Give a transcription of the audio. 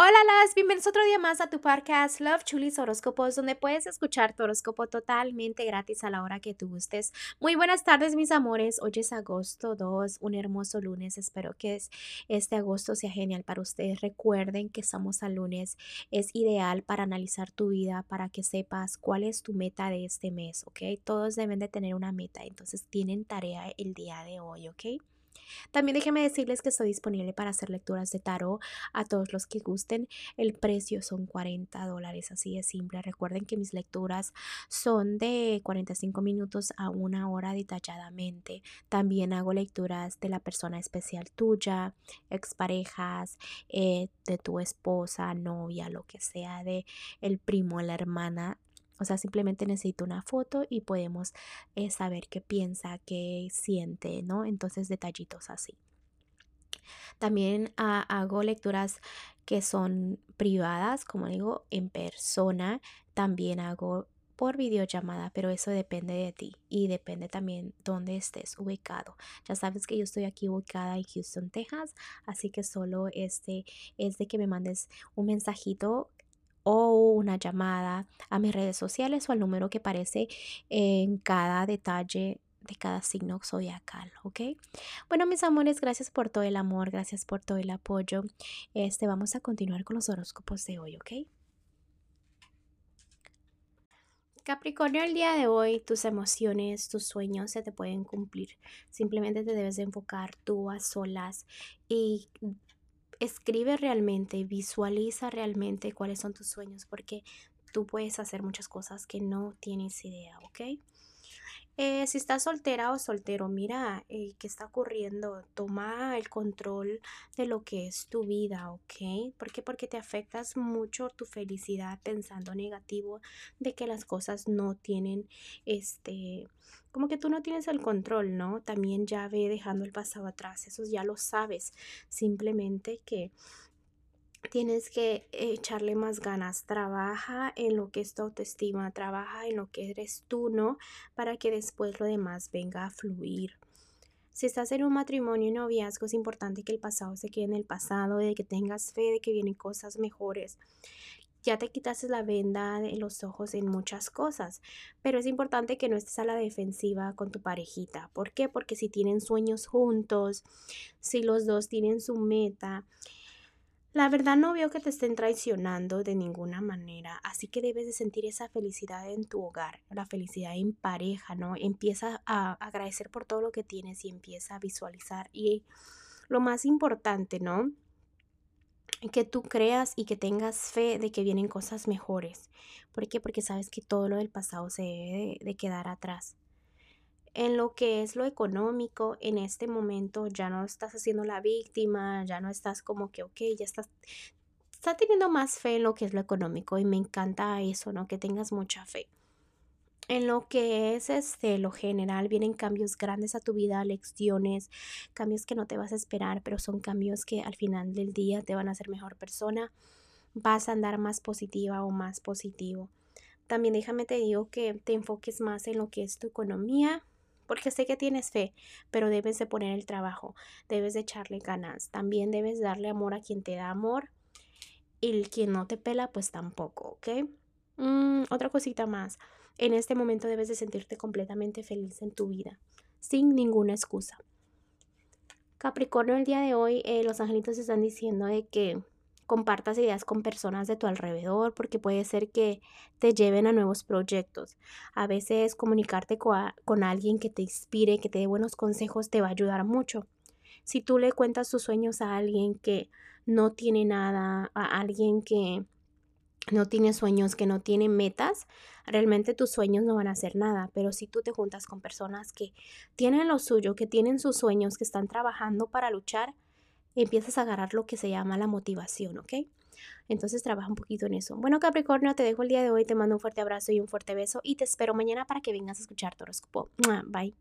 Hola, las bienvenidos otro día más a tu podcast Love Chulis Horóscopos, donde puedes escuchar tu horóscopo totalmente gratis a la hora que tú gustes. Muy buenas tardes, mis amores. Hoy es agosto 2, un hermoso lunes. Espero que este agosto sea genial para ustedes. Recuerden que estamos al lunes. Es ideal para analizar tu vida, para que sepas cuál es tu meta de este mes, ¿ok? Todos deben de tener una meta, entonces tienen tarea el día de hoy, ¿ok? También déjenme decirles que estoy disponible para hacer lecturas de tarot a todos los que gusten. El precio son 40 dólares, así de simple. Recuerden que mis lecturas son de 45 minutos a una hora detalladamente. También hago lecturas de la persona especial tuya, exparejas, eh, de tu esposa, novia, lo que sea, de el primo, la hermana o sea, simplemente necesito una foto y podemos eh, saber qué piensa, qué siente, ¿no? Entonces, detallitos así. También hago lecturas que son privadas, como digo, en persona. También hago por videollamada, pero eso depende de ti y depende también dónde estés ubicado. Ya sabes que yo estoy aquí ubicada en Houston, Texas, así que solo este es de que me mandes un mensajito o una llamada a mis redes sociales o al número que aparece en cada detalle de cada signo zodiacal, ¿ok? Bueno, mis amores, gracias por todo el amor, gracias por todo el apoyo. Este, vamos a continuar con los horóscopos de hoy, ¿ok? Capricornio, el día de hoy tus emociones, tus sueños se te pueden cumplir. Simplemente te debes de enfocar tú a solas y escribe realmente, visualiza realmente cuáles son tus sueños, porque tú puedes hacer muchas cosas que no tienes idea, ¿ok? Eh, si estás soltera o soltero, mira eh, qué está ocurriendo. Toma el control de lo que es tu vida, ¿ok? ¿Por qué? Porque te afectas mucho tu felicidad pensando negativo de que las cosas no tienen, este, como que tú no tienes el control, ¿no? También ya ve dejando el pasado atrás, eso ya lo sabes. Simplemente que tienes que echarle más ganas. Trabaja en lo que es tu autoestima, trabaja en lo que eres tú, ¿no? Para que después lo demás venga a fluir. Si estás en un matrimonio y noviazgo, es importante que el pasado se quede en el pasado, de que tengas fe de que vienen cosas mejores. Ya te quitaste la venda de los ojos en muchas cosas, pero es importante que no estés a la defensiva con tu parejita. ¿Por qué? Porque si tienen sueños juntos, si los dos tienen su meta, la verdad no veo que te estén traicionando de ninguna manera, así que debes de sentir esa felicidad en tu hogar, la felicidad en pareja, ¿no? Empieza a agradecer por todo lo que tienes y empieza a visualizar. Y lo más importante, ¿no? Que tú creas y que tengas fe de que vienen cosas mejores. ¿Por qué? Porque sabes que todo lo del pasado se debe de quedar atrás en lo que es lo económico, en este momento ya no estás haciendo la víctima, ya no estás como que, ok, ya estás, estás teniendo más fe en lo que es lo económico y me encanta eso, ¿no? Que tengas mucha fe. En lo que es este, lo general, vienen cambios grandes a tu vida, lecciones, cambios que no te vas a esperar, pero son cambios que al final del día te van a hacer mejor persona. Vas a andar más positiva o más positivo. También déjame te digo que te enfoques más en lo que es tu economía, porque sé que tienes fe, pero debes de poner el trabajo, debes de echarle ganas, también debes darle amor a quien te da amor y el quien no te pela, pues tampoco, ¿ok? Mm, otra cosita más, en este momento debes de sentirte completamente feliz en tu vida, sin ninguna excusa. Capricornio, el día de hoy eh, los angelitos están diciendo de que compartas ideas con personas de tu alrededor porque puede ser que te lleven a nuevos proyectos. A veces comunicarte con, alguien que te inspire, que te dé buenos consejos, te va a ayudar mucho. Si tú le cuentas tus sueños a alguien que no tiene nada, a alguien que no tiene sueños, que no tiene metas, realmente tus sueños no van a hacer nada. Pero si tú te juntas con personas que tienen lo suyo, que tienen sus sueños, que están trabajando para luchar, empiezas a agarrar lo que se llama la motivación, ¿ok? Entonces trabaja un poquito en eso. Bueno, Capricornio, te dejo el día de hoy, te mando un fuerte abrazo y un fuerte beso y te espero mañana para que vengas a escuchar tu horóscopo. Bye.